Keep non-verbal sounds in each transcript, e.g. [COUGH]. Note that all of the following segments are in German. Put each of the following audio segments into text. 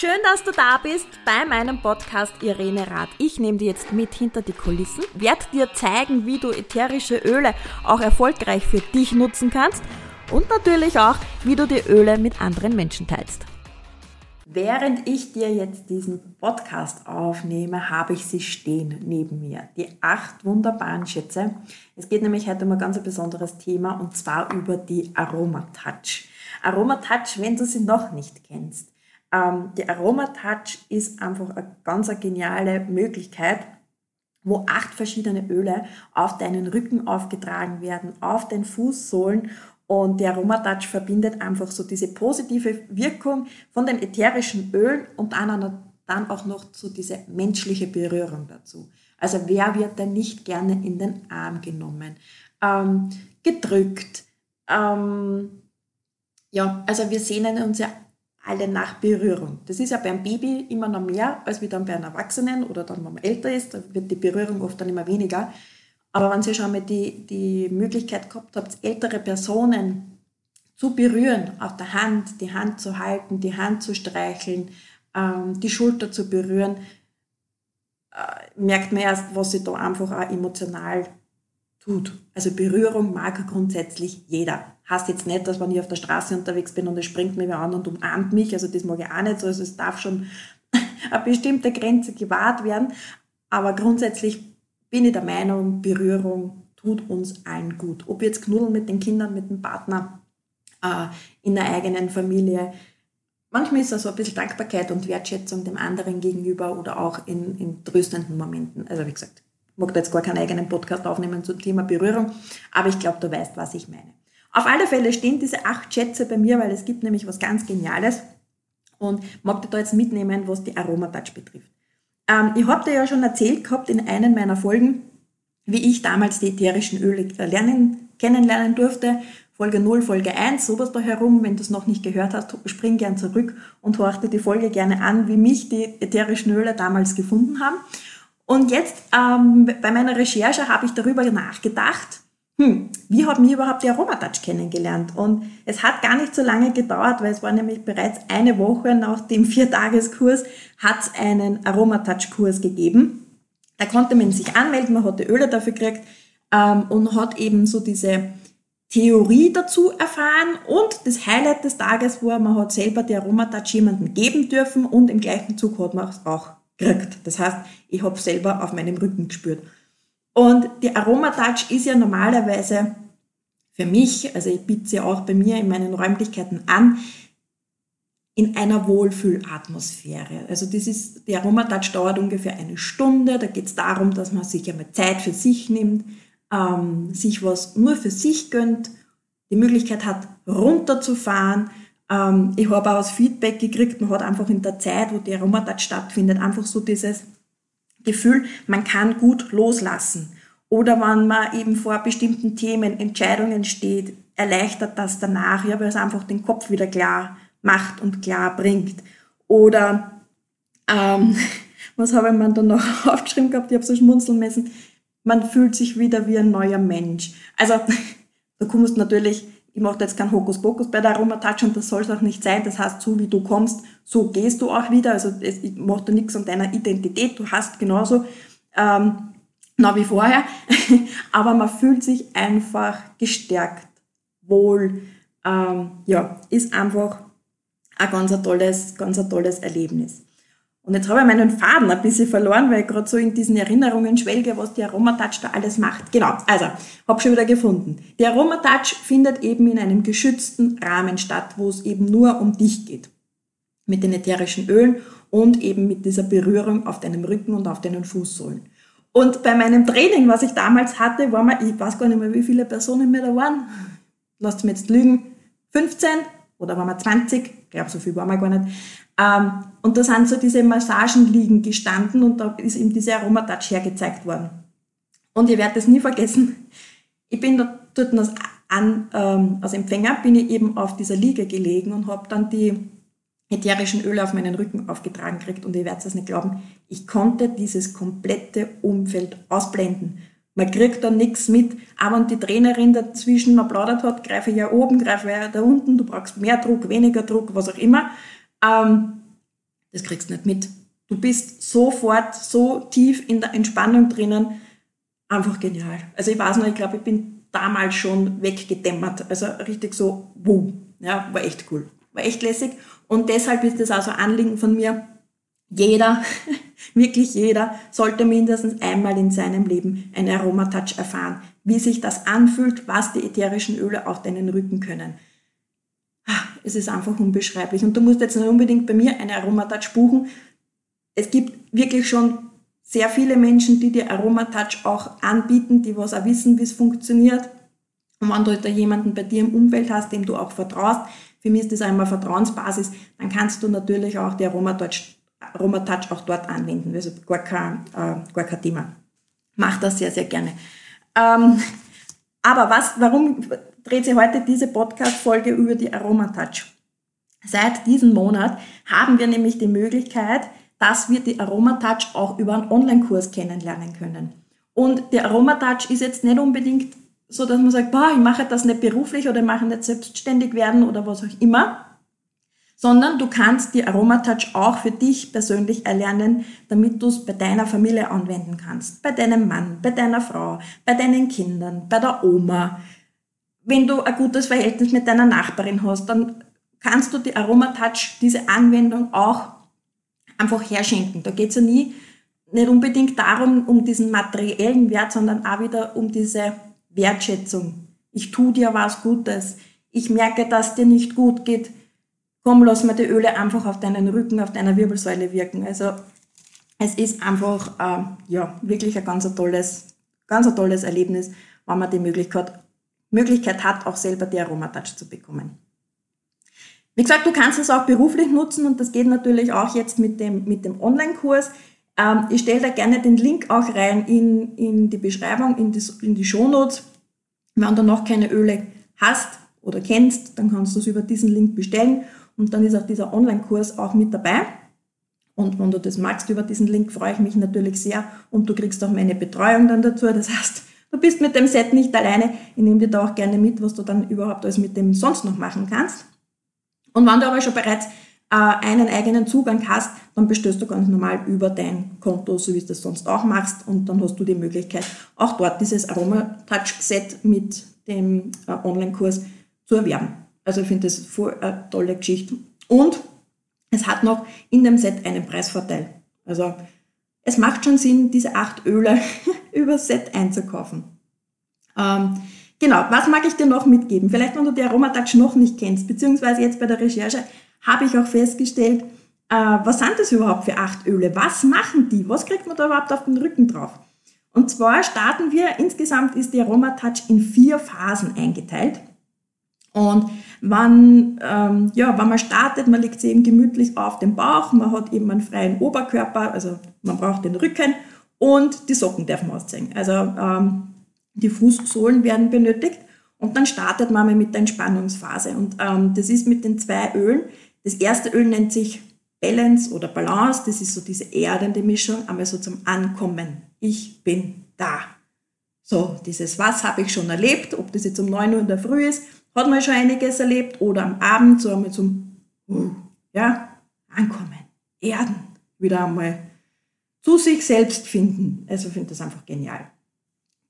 Schön, dass du da bist bei meinem Podcast Irene Rath. Ich nehme dir jetzt mit hinter die Kulissen, werde dir zeigen, wie du ätherische Öle auch erfolgreich für dich nutzen kannst und natürlich auch, wie du die Öle mit anderen Menschen teilst. Während ich dir jetzt diesen Podcast aufnehme, habe ich sie stehen neben mir. Die acht wunderbaren Schätze. Es geht nämlich heute um ein ganz besonderes Thema und zwar über die Aromatouch. Aromatouch, wenn du sie noch nicht kennst. Ähm, die Aromatouch ist einfach eine ganz eine geniale Möglichkeit, wo acht verschiedene Öle auf deinen Rücken aufgetragen werden, auf den Fußsohlen und der Aromatouch verbindet einfach so diese positive Wirkung von den ätherischen Ölen und dann, auch noch so diese menschliche Berührung dazu. Also wer wird denn nicht gerne in den Arm genommen, ähm, gedrückt? Ähm, ja, also wir sehnen uns ja alle nach Berührung. Das ist ja beim Baby immer noch mehr als wie dann bei einem Erwachsenen oder dann, wenn man älter ist, da wird die Berührung oft dann immer weniger. Aber wenn ihr schon mal die, die Möglichkeit gehabt habt, ältere Personen zu berühren, auf der Hand, die Hand zu halten, die Hand zu streicheln, ähm, die Schulter zu berühren, äh, merkt man erst, was sich da einfach auch emotional tut. Also Berührung mag grundsätzlich jeder. Heißt jetzt nicht, dass wenn ich auf der Straße unterwegs bin und es springt mir an und umarmt mich, also das mag ich auch nicht so, also es darf schon [LAUGHS] eine bestimmte Grenze gewahrt werden, aber grundsätzlich bin ich der Meinung, Berührung tut uns allen gut. Ob jetzt knuddeln mit den Kindern, mit dem Partner, äh, in der eigenen Familie. Manchmal ist das so ein bisschen Dankbarkeit und Wertschätzung dem anderen gegenüber oder auch in, in tröstenden Momenten. Also wie gesagt, mag da jetzt gar keinen eigenen Podcast aufnehmen zum Thema Berührung, aber ich glaube, du weißt, was ich meine. Auf alle Fälle stehen diese acht Schätze bei mir, weil es gibt nämlich was ganz Geniales und mag dir da jetzt mitnehmen, was die Aromatouch betrifft. Ähm, ich habe dir ja schon erzählt gehabt in einer meiner Folgen, wie ich damals die ätherischen Öle lernen, kennenlernen durfte. Folge 0, Folge 1, sowas da herum. Wenn du es noch nicht gehört hast, spring gern zurück und horch dir die Folge gerne an, wie mich die ätherischen Öle damals gefunden haben. Und jetzt ähm, bei meiner Recherche habe ich darüber nachgedacht, hm, wie hat mich überhaupt die Aromatouch kennengelernt? Und es hat gar nicht so lange gedauert, weil es war nämlich bereits eine Woche nach dem [LAUGHS] Viertageskurs, hat es einen Aromatouch-Kurs gegeben. Da konnte man sich anmelden, man hat die Öle dafür gekriegt ähm, und hat eben so diese Theorie dazu erfahren und das Highlight des Tages war, man hat selber die Aromatouch jemandem geben dürfen und im gleichen Zug hat man es auch gekriegt. Das heißt, ich habe selber auf meinem Rücken gespürt. Und die Aromatouch ist ja normalerweise für mich, also ich biete sie auch bei mir in meinen Räumlichkeiten an, in einer Wohlfühlatmosphäre. Also das ist, die Aromatouch dauert ungefähr eine Stunde. Da geht es darum, dass man sich einmal Zeit für sich nimmt, ähm, sich was nur für sich gönnt, die Möglichkeit hat, runterzufahren, ähm, ich habe auch das Feedback gekriegt, man hat einfach in der Zeit, wo die Aromatouch stattfindet, einfach so dieses Gefühl, man kann gut loslassen. Oder wenn man eben vor bestimmten Themen, Entscheidungen steht, erleichtert das danach, ja, weil es einfach den Kopf wieder klar macht und klar bringt. Oder ähm, [LAUGHS] was habe ich mir dann noch [LAUGHS] aufgeschrieben gehabt, ich habe so schmunzeln müssen, man fühlt sich wieder wie ein neuer Mensch. Also [LAUGHS] da kommst natürlich ich mache jetzt keinen Hokuspokus bei der Aromatouch und das soll es auch nicht sein. Das heißt, so wie du kommst, so gehst du auch wieder. Also es macht da nichts an deiner Identität. Du hast genauso ähm, na wie vorher. [LAUGHS] Aber man fühlt sich einfach gestärkt, wohl. Ähm, ja, ist einfach ein ganz ein tolles, ganz ein tolles Erlebnis. Und jetzt habe ich meinen Faden ein bisschen verloren, weil ich gerade so in diesen Erinnerungen schwelge, was die Aromatouch da alles macht. Genau, also, habe schon wieder gefunden. Die Aromatouch findet eben in einem geschützten Rahmen statt, wo es eben nur um dich geht. Mit den ätherischen Ölen und eben mit dieser Berührung auf deinem Rücken und auf deinen Fußsohlen. Und bei meinem Training, was ich damals hatte, war man, ich weiß gar nicht mehr, wie viele Personen mir da waren. Lasst mich jetzt lügen. 15 oder waren wir 20? Glaube, so viel waren wir gar nicht. Ähm, und da sind so diese Massagenliegen gestanden und da ist eben diese Aromatouch hergezeigt worden. Und ich werde das nie vergessen. Ich bin da, dort als, an, ähm, als Empfänger bin ich eben auf dieser Liege gelegen und habe dann die ätherischen Öle auf meinen Rücken aufgetragen gekriegt und ich werde es nicht glauben, ich konnte dieses komplette Umfeld ausblenden. Man kriegt da nichts mit, aber wenn die Trainerin dazwischen applaudert hat, greife ich ja oben, greife ich ja da unten, du brauchst mehr Druck, weniger Druck, was auch immer. Ähm, das kriegst du nicht mit. Du bist sofort so tief in der Entspannung drinnen. Einfach genial. Also ich weiß noch, ich glaube, ich bin damals schon weggedämmert. Also richtig so, wow. Ja, war echt cool. War echt lässig. Und deshalb ist das also Anliegen von mir. Jeder, [LAUGHS] wirklich jeder, sollte mindestens einmal in seinem Leben einen Aromatouch erfahren. Wie sich das anfühlt, was die ätherischen Öle auf deinen Rücken können. Ah, es ist einfach unbeschreiblich. Und du musst jetzt nicht unbedingt bei mir eine Aromatouch buchen. Es gibt wirklich schon sehr viele Menschen, die dir Aromatouch auch anbieten, die was auch wissen, wie es funktioniert. Und wenn du da jemanden bei dir im Umfeld hast, dem du auch vertraust, für mich ist das einmal Vertrauensbasis, dann kannst du natürlich auch die Aromatouch, Aromatouch auch dort anwenden. Also gar kein, äh, gar kein Thema. Mach das sehr, sehr gerne. Ähm, aber was, warum dreht sich heute diese Podcast-Folge über die Aromatouch? Seit diesem Monat haben wir nämlich die Möglichkeit, dass wir die Aromatouch auch über einen Online-Kurs kennenlernen können. Und die Aromatouch ist jetzt nicht unbedingt so, dass man sagt, boah, ich mache das nicht beruflich oder ich mache nicht selbstständig werden oder was auch immer, sondern du kannst die Aromatouch auch für dich persönlich erlernen, damit du es bei deiner Familie anwenden kannst. Bei deinem Mann, bei deiner Frau, bei deinen Kindern, bei der Oma. Wenn du ein gutes Verhältnis mit deiner Nachbarin hast, dann kannst du die Aromatouch, diese Anwendung auch einfach herschenken. Da geht es ja nie, nicht unbedingt darum, um diesen materiellen Wert, sondern auch wieder um diese Wertschätzung. Ich tu dir was Gutes. Ich merke, dass dir nicht gut geht komm, lass mal die Öle einfach auf deinen Rücken, auf deiner Wirbelsäule wirken. Also es ist einfach äh, ja, wirklich ein ganz tolles, ganz tolles Erlebnis, wenn man die Möglichkeit, Möglichkeit hat, auch selber die Aromatouch zu bekommen. Wie gesagt, du kannst es auch beruflich nutzen und das geht natürlich auch jetzt mit dem, mit dem Online-Kurs. Ähm, ich stelle da gerne den Link auch rein in, in die Beschreibung, in die, in die Shownotes. Wenn du noch keine Öle hast oder kennst, dann kannst du es über diesen Link bestellen und dann ist auch dieser Online-Kurs auch mit dabei. Und wenn du das magst über diesen Link, freue ich mich natürlich sehr. Und du kriegst auch meine Betreuung dann dazu. Das heißt, du bist mit dem Set nicht alleine. Ich nehme dir da auch gerne mit, was du dann überhaupt alles mit dem sonst noch machen kannst. Und wenn du aber schon bereits äh, einen eigenen Zugang hast, dann bestellst du ganz normal über dein Konto, so wie du das sonst auch machst. Und dann hast du die Möglichkeit, auch dort dieses Aroma Touch Set mit dem äh, Online-Kurs zu erwerben. Also ich finde das voll eine tolle Geschichte. Und es hat noch in dem Set einen Preisvorteil. Also es macht schon Sinn, diese acht Öle [LAUGHS] über Set einzukaufen. Ähm, genau, was mag ich dir noch mitgeben? Vielleicht, wenn du die Aromatouch noch nicht kennst, beziehungsweise jetzt bei der Recherche habe ich auch festgestellt, äh, was sind das überhaupt für acht Öle? Was machen die? Was kriegt man da überhaupt auf den Rücken drauf? Und zwar starten wir, insgesamt ist die Aromatouch in vier Phasen eingeteilt. Und wann, ähm, ja, wenn man startet, man legt sie eben gemütlich auf den Bauch, man hat eben einen freien Oberkörper, also man braucht den Rücken und die Socken dürfen auszeigen. Also ähm, die Fußsohlen werden benötigt und dann startet man mit der Entspannungsphase. Und ähm, das ist mit den zwei Ölen. Das erste Öl nennt sich Balance oder Balance, das ist so diese erdende Mischung, einmal so zum Ankommen. Ich bin da. So, dieses Was habe ich schon erlebt, ob das jetzt um 9 Uhr in der Früh ist, hat man schon einiges erlebt oder am Abend so einmal zum uh, ja, Ankommen, Erden, wieder einmal zu sich selbst finden. Also ich finde das einfach genial.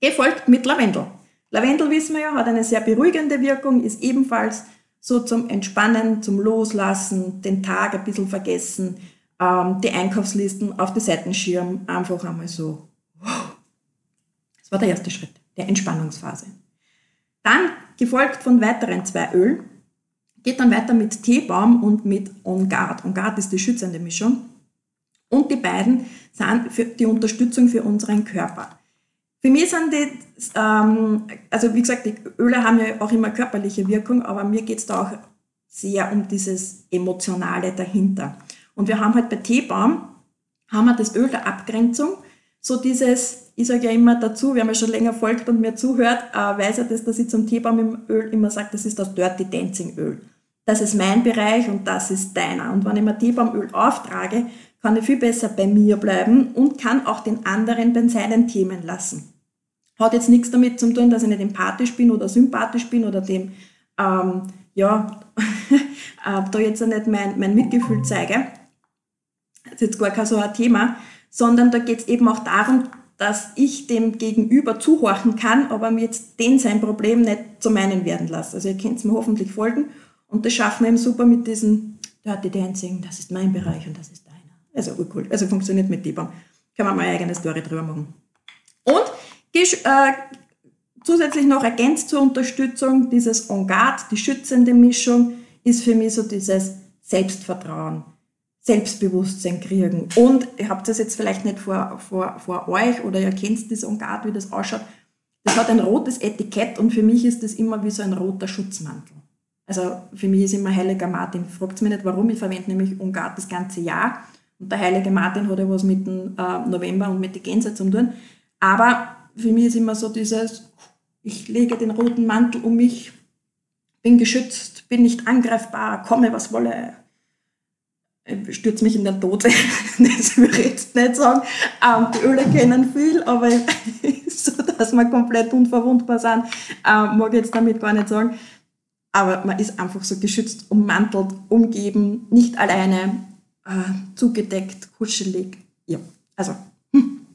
Gefolgt mit Lavendel. Lavendel, wissen wir ja, hat eine sehr beruhigende Wirkung, ist ebenfalls so zum Entspannen, zum Loslassen, den Tag ein bisschen vergessen, ähm, die Einkaufslisten auf die Seitenschirm, einfach einmal so. Das war der erste Schritt, der Entspannungsphase. Dann gefolgt von weiteren zwei Ölen. Geht dann weiter mit Teebaum und mit On Guard. On Guard ist die schützende Mischung. Und die beiden sind für die Unterstützung für unseren Körper. Für mich sind die, ähm, also wie gesagt, die Öle haben ja auch immer körperliche Wirkung, aber mir geht es da auch sehr um dieses Emotionale dahinter. Und wir haben halt bei Teebaum, haben wir das Öl der Abgrenzung, so dieses, ich sage ja immer dazu, wer mir schon länger folgt und mir zuhört, äh, weiß ja das, dass ich zum Teebaum im Öl immer sage, das ist das Dirty Dancing Öl. Das ist mein Bereich und das ist deiner. Und wenn ich mir Teebaumöl auftrage, kann ich viel besser bei mir bleiben und kann auch den anderen bei seinen Themen lassen. Hat jetzt nichts damit zu tun, dass ich nicht empathisch bin oder sympathisch bin oder dem, ähm, ja, [LAUGHS] äh, da jetzt nicht mein, mein Mitgefühl zeige, Das ist jetzt gar kein so ein Thema, sondern da geht es eben auch darum, dass ich dem Gegenüber zuhorchen kann, aber mir jetzt den sein Problem nicht zu meinen werden lasse. Also ihr könnt es mir hoffentlich folgen. Und das schaffen wir eben super mit diesem Dirty Dancing, das ist mein Bereich und das ist deiner. Also cool. Also funktioniert mit Debam. Kann man mal eine eigene Story drüber machen. Und äh, zusätzlich noch ergänzt zur Unterstützung dieses En Garde, die schützende Mischung, ist für mich so dieses Selbstvertrauen. Selbstbewusstsein kriegen. Und ihr habt das jetzt vielleicht nicht vor, vor, vor euch oder ihr kennt das Ongat, wie das ausschaut. Das hat ein rotes Etikett und für mich ist das immer wie so ein roter Schutzmantel. Also für mich ist immer Heiliger Martin. Fragt mich nicht warum, ich verwende nämlich Ongat das ganze Jahr. Und der Heilige Martin hat ja was mit dem äh, November und mit den Gänse zu tun. Aber für mich ist immer so dieses, ich lege den roten Mantel um mich, bin geschützt, bin nicht angreifbar, komme was wolle, stürze mich in den Tod. [LAUGHS] das würde ich jetzt nicht sagen. Ähm, die Öle kennen viel, aber so, [LAUGHS] dass wir komplett unverwundbar sind, ähm, mag ich jetzt damit gar nicht sagen. Aber man ist einfach so geschützt, ummantelt, umgeben, nicht alleine, äh, zugedeckt, kuschelig. Ja, also, hm.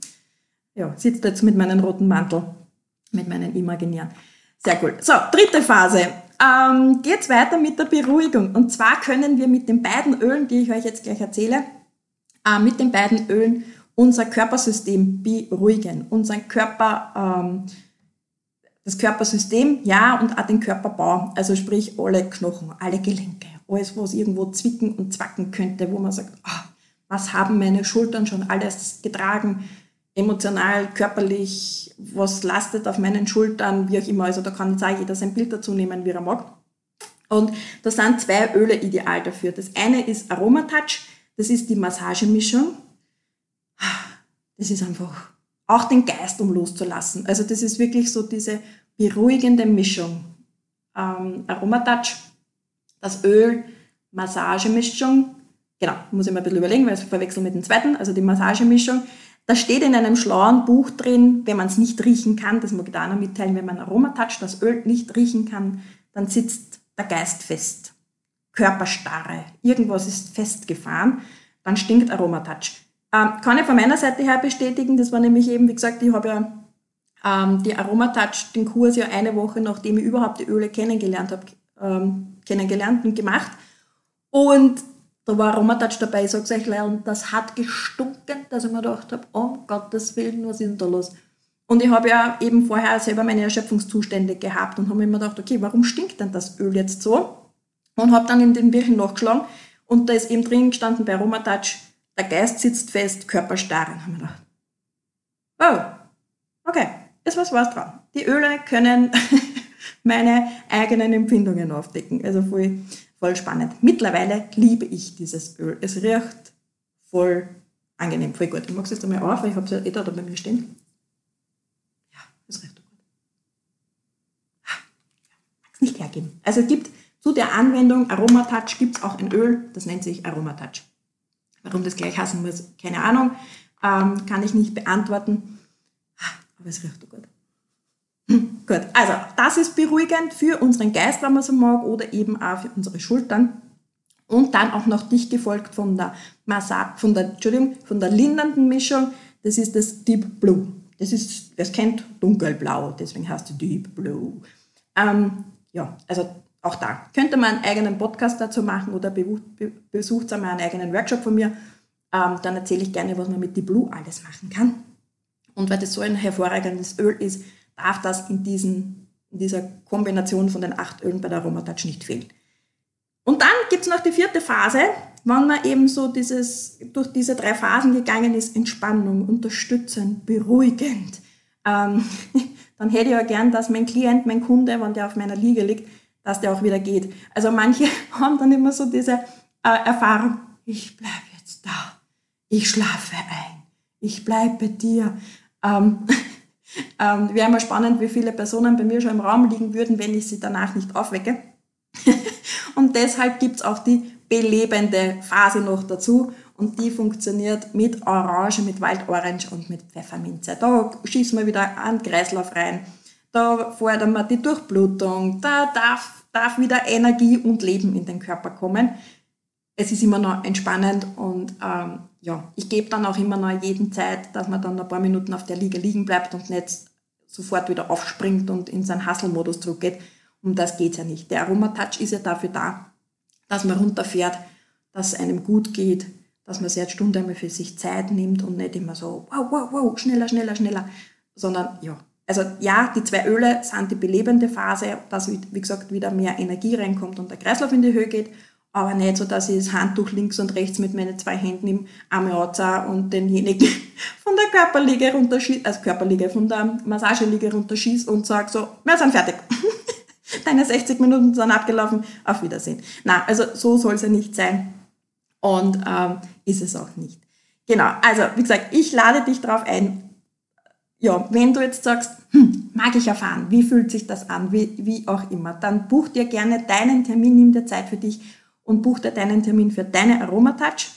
ja, sitzt jetzt mit meinem roten Mantel, mit meinen imaginären. Sehr cool. So, dritte Phase ähm, geht's weiter mit der Beruhigung. Und zwar können wir mit den beiden Ölen, die ich euch jetzt gleich erzähle, äh, mit den beiden Ölen unser Körpersystem beruhigen. Unseren Körper, ähm, das Körpersystem, ja, und auch den Körperbau. Also sprich alle Knochen, alle Gelenke, alles, was irgendwo zwicken und zwacken könnte, wo man sagt, oh, was haben meine Schultern schon alles getragen? Emotional, körperlich, was lastet auf meinen Schultern, wie auch immer. Also da kann jetzt auch jeder sein Bild dazu nehmen, wie er mag. Und da sind zwei Öle ideal dafür. Das eine ist Aromatouch, das ist die Massagemischung. Das ist einfach auch den Geist um loszulassen. Also das ist wirklich so diese beruhigende Mischung. Ähm, Aromatouch, das Öl, Massagemischung, genau, muss ich mir ein bisschen überlegen, weil ich es verwechsel mit dem zweiten, also die Massagemischung, da steht in einem schlauen Buch drin, wenn man es nicht riechen kann, das mag ich da noch mitteilen, wenn man Aromatouch, das Öl nicht riechen kann, dann sitzt der Geist fest. Körperstarre, irgendwas ist festgefahren, dann stinkt Aromatouch. Ähm, kann ich von meiner Seite her bestätigen, das war nämlich eben, wie gesagt, ich habe ja ähm, die Aromatouch, den Kurs ja eine Woche, nachdem ich überhaupt die Öle kennengelernt habe, ähm, kennengelernt und gemacht. Und da war Aromatouch dabei, sag's euch leider, und das hat gestunken, dass ich mir gedacht habe, oh Gottes Willen, was ist denn da los? Und ich habe ja eben vorher selber meine Erschöpfungszustände gehabt und habe mir gedacht, okay, warum stinkt denn das Öl jetzt so? Und habe dann in den Birchen nachgeschlagen und da ist eben drin gestanden bei Aromatouch, der Geist sitzt fest, Körper starr. Und habe mir gedacht, oh, okay, ist was was dran. Die Öle können [LAUGHS] meine eigenen Empfindungen aufdecken. Also voll, voll spannend. Mittlerweile liebe ich dieses Öl. Es riecht voll angenehm, voll gut. Ich mag es jetzt einmal auf, weil ich habe es ja eh da bei mir stehen. Ja, es riecht gut. Mag es nicht hergeben. Also es gibt zu der Anwendung Aromatouch gibt es auch ein Öl, das nennt sich Aromatouch. Warum das gleich heißen muss, keine Ahnung, ähm, kann ich nicht beantworten. Aber es riecht gut. [LAUGHS] Gut, also das ist beruhigend für unseren Geist, wenn man so mag, oder eben auch für unsere Schultern. Und dann auch noch dicht gefolgt von der Massa von der, Entschuldigung, von der lindernden Mischung. Das ist das Deep Blue. Das ist, wer es kennt, dunkelblau, deswegen heißt es Deep Blue. Ähm, ja, also auch da könnte man einen eigenen Podcast dazu machen oder besucht einmal einen eigenen Workshop von mir. Ähm, dann erzähle ich gerne, was man mit Deep Blue alles machen kann. Und weil das so ein hervorragendes Öl ist, darf das in, diesen, in dieser Kombination von den acht Ölen bei der Aromatouch nicht fehlen. Und dann gibt es noch die vierte Phase, wenn man eben so dieses, durch diese drei Phasen gegangen ist, Entspannung, unterstützend, beruhigend. Ähm, [LAUGHS] dann hätte ich ja gern, dass mein Klient, mein Kunde, wenn der auf meiner Liege liegt, dass der auch wieder geht. Also manche [LAUGHS] haben dann immer so diese äh, Erfahrung, ich bleibe jetzt da, ich schlafe ein, ich bleibe bei dir. Ähm, ähm, Wäre mal spannend, wie viele Personen bei mir schon im Raum liegen würden, wenn ich sie danach nicht aufwecke. [LAUGHS] und deshalb gibt es auch die belebende Phase noch dazu. Und die funktioniert mit Orange, mit Waldorange und mit Pfefferminze. Da schießen wir wieder einen Kreislauf rein. Da fordern wir die Durchblutung. Da darf, darf wieder Energie und Leben in den Körper kommen. Es ist immer noch entspannend und ähm, ja, ich gebe dann auch immer noch jeden Zeit, dass man dann ein paar Minuten auf der Liege liegen bleibt und nicht sofort wieder aufspringt und in seinen Hustle-Modus zurückgeht. Um das geht ja nicht. Der Aromatouch ist ja dafür da, dass man runterfährt, dass es einem gut geht, dass man sich eine Stunde einmal für sich Zeit nimmt und nicht immer so, wow, wow, wow, schneller, schneller, schneller, sondern ja. Also ja, die zwei Öle sind die belebende Phase, dass, wie gesagt, wieder mehr Energie reinkommt und der Kreislauf in die Höhe geht aber nicht so, dass ich das Handtuch links und rechts mit meinen zwei Händen im Arm und denjenigen [LAUGHS] von der Körperliege runterschieße, also Körperliege, von der Massageliege runterschieße und sage so, wir sind fertig. [LAUGHS] Deine 60 Minuten sind abgelaufen, auf Wiedersehen. Na, also so soll es ja nicht sein und ähm, ist es auch nicht. Genau, also wie gesagt, ich lade dich darauf ein, ja, wenn du jetzt sagst, hm, mag ich erfahren, wie fühlt sich das an, wie, wie auch immer, dann buch dir gerne deinen Termin, nimm dir Zeit für dich und buch dir deinen Termin für deine Aromatouch.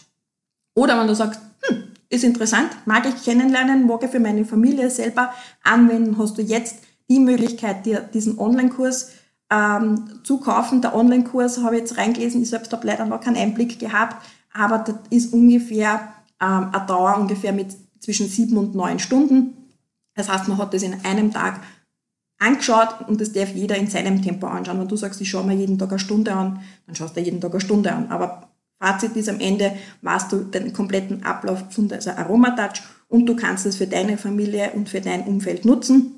Oder wenn du sagst, hm, ist interessant, mag ich kennenlernen, mag ich für meine Familie selber anwenden, hast du jetzt die Möglichkeit, dir diesen Online-Kurs ähm, zu kaufen. Der Online-Kurs habe ich jetzt reingelesen, ich selbst habe leider noch keinen Einblick gehabt, aber das ist ungefähr ähm, eine Dauer ungefähr mit zwischen sieben und neun Stunden. Das heißt, man hat das in einem Tag angeschaut und das darf jeder in seinem Tempo anschauen. Wenn du sagst, ich schaue mir jeden Tag eine Stunde an, dann schaust du jeden Tag eine Stunde an. Aber Fazit ist am Ende, weißt du den kompletten Ablauf von dieser Aromatouch und du kannst es für deine Familie und für dein Umfeld nutzen.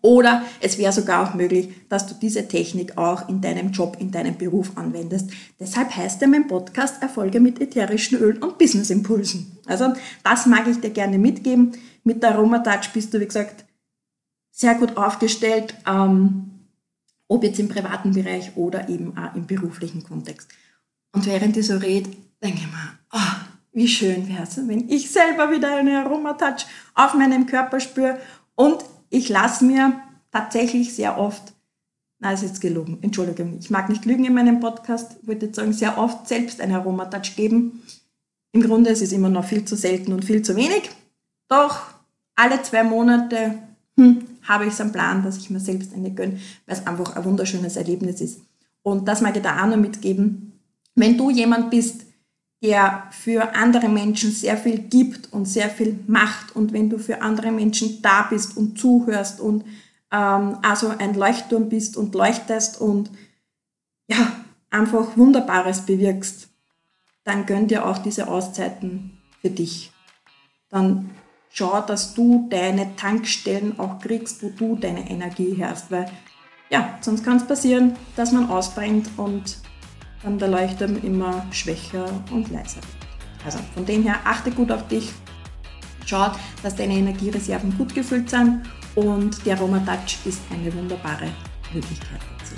Oder es wäre sogar auch möglich, dass du diese Technik auch in deinem Job, in deinem Beruf anwendest. Deshalb heißt ja mein Podcast Erfolge mit ätherischen Ölen und Business Impulsen. Also das mag ich dir gerne mitgeben. Mit der Aromatouch bist du, wie gesagt, sehr gut aufgestellt, ähm, ob jetzt im privaten Bereich oder eben auch im beruflichen Kontext. Und während ich so rede, denke ich mir, oh, wie schön wäre es, wenn ich selber wieder eine Aromatouch auf meinem Körper spüre und ich lasse mir tatsächlich sehr oft, na, ist jetzt gelogen, Entschuldigung, ich mag nicht lügen in meinem Podcast, würde jetzt sagen, sehr oft selbst eine Aromatouch geben. Im Grunde ist es immer noch viel zu selten und viel zu wenig, doch alle zwei Monate hm, habe ich so einen Plan, dass ich mir selbst eine gönne, weil es einfach ein wunderschönes Erlebnis ist. Und das mag ich da auch noch mitgeben. Wenn du jemand bist, der für andere Menschen sehr viel gibt und sehr viel macht und wenn du für andere Menschen da bist und zuhörst und ähm, also ein Leuchtturm bist und leuchtest und ja, einfach Wunderbares bewirkst, dann gönn dir auch diese Auszeiten für dich. Dann schau, dass du deine Tankstellen auch kriegst, wo du deine Energie herst, weil ja, sonst kann es passieren, dass man ausbrennt und dann der Leuchtturm immer schwächer und leiser wird. Also von dem her achte gut auf dich, schau, dass deine Energiereserven gut gefüllt sind und der Aroma Touch ist eine wunderbare Möglichkeit dazu.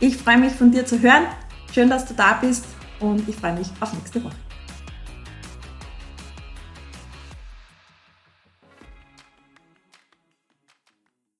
Ich freue mich von dir zu hören. Schön, dass du da bist und ich freue mich auf nächste Woche.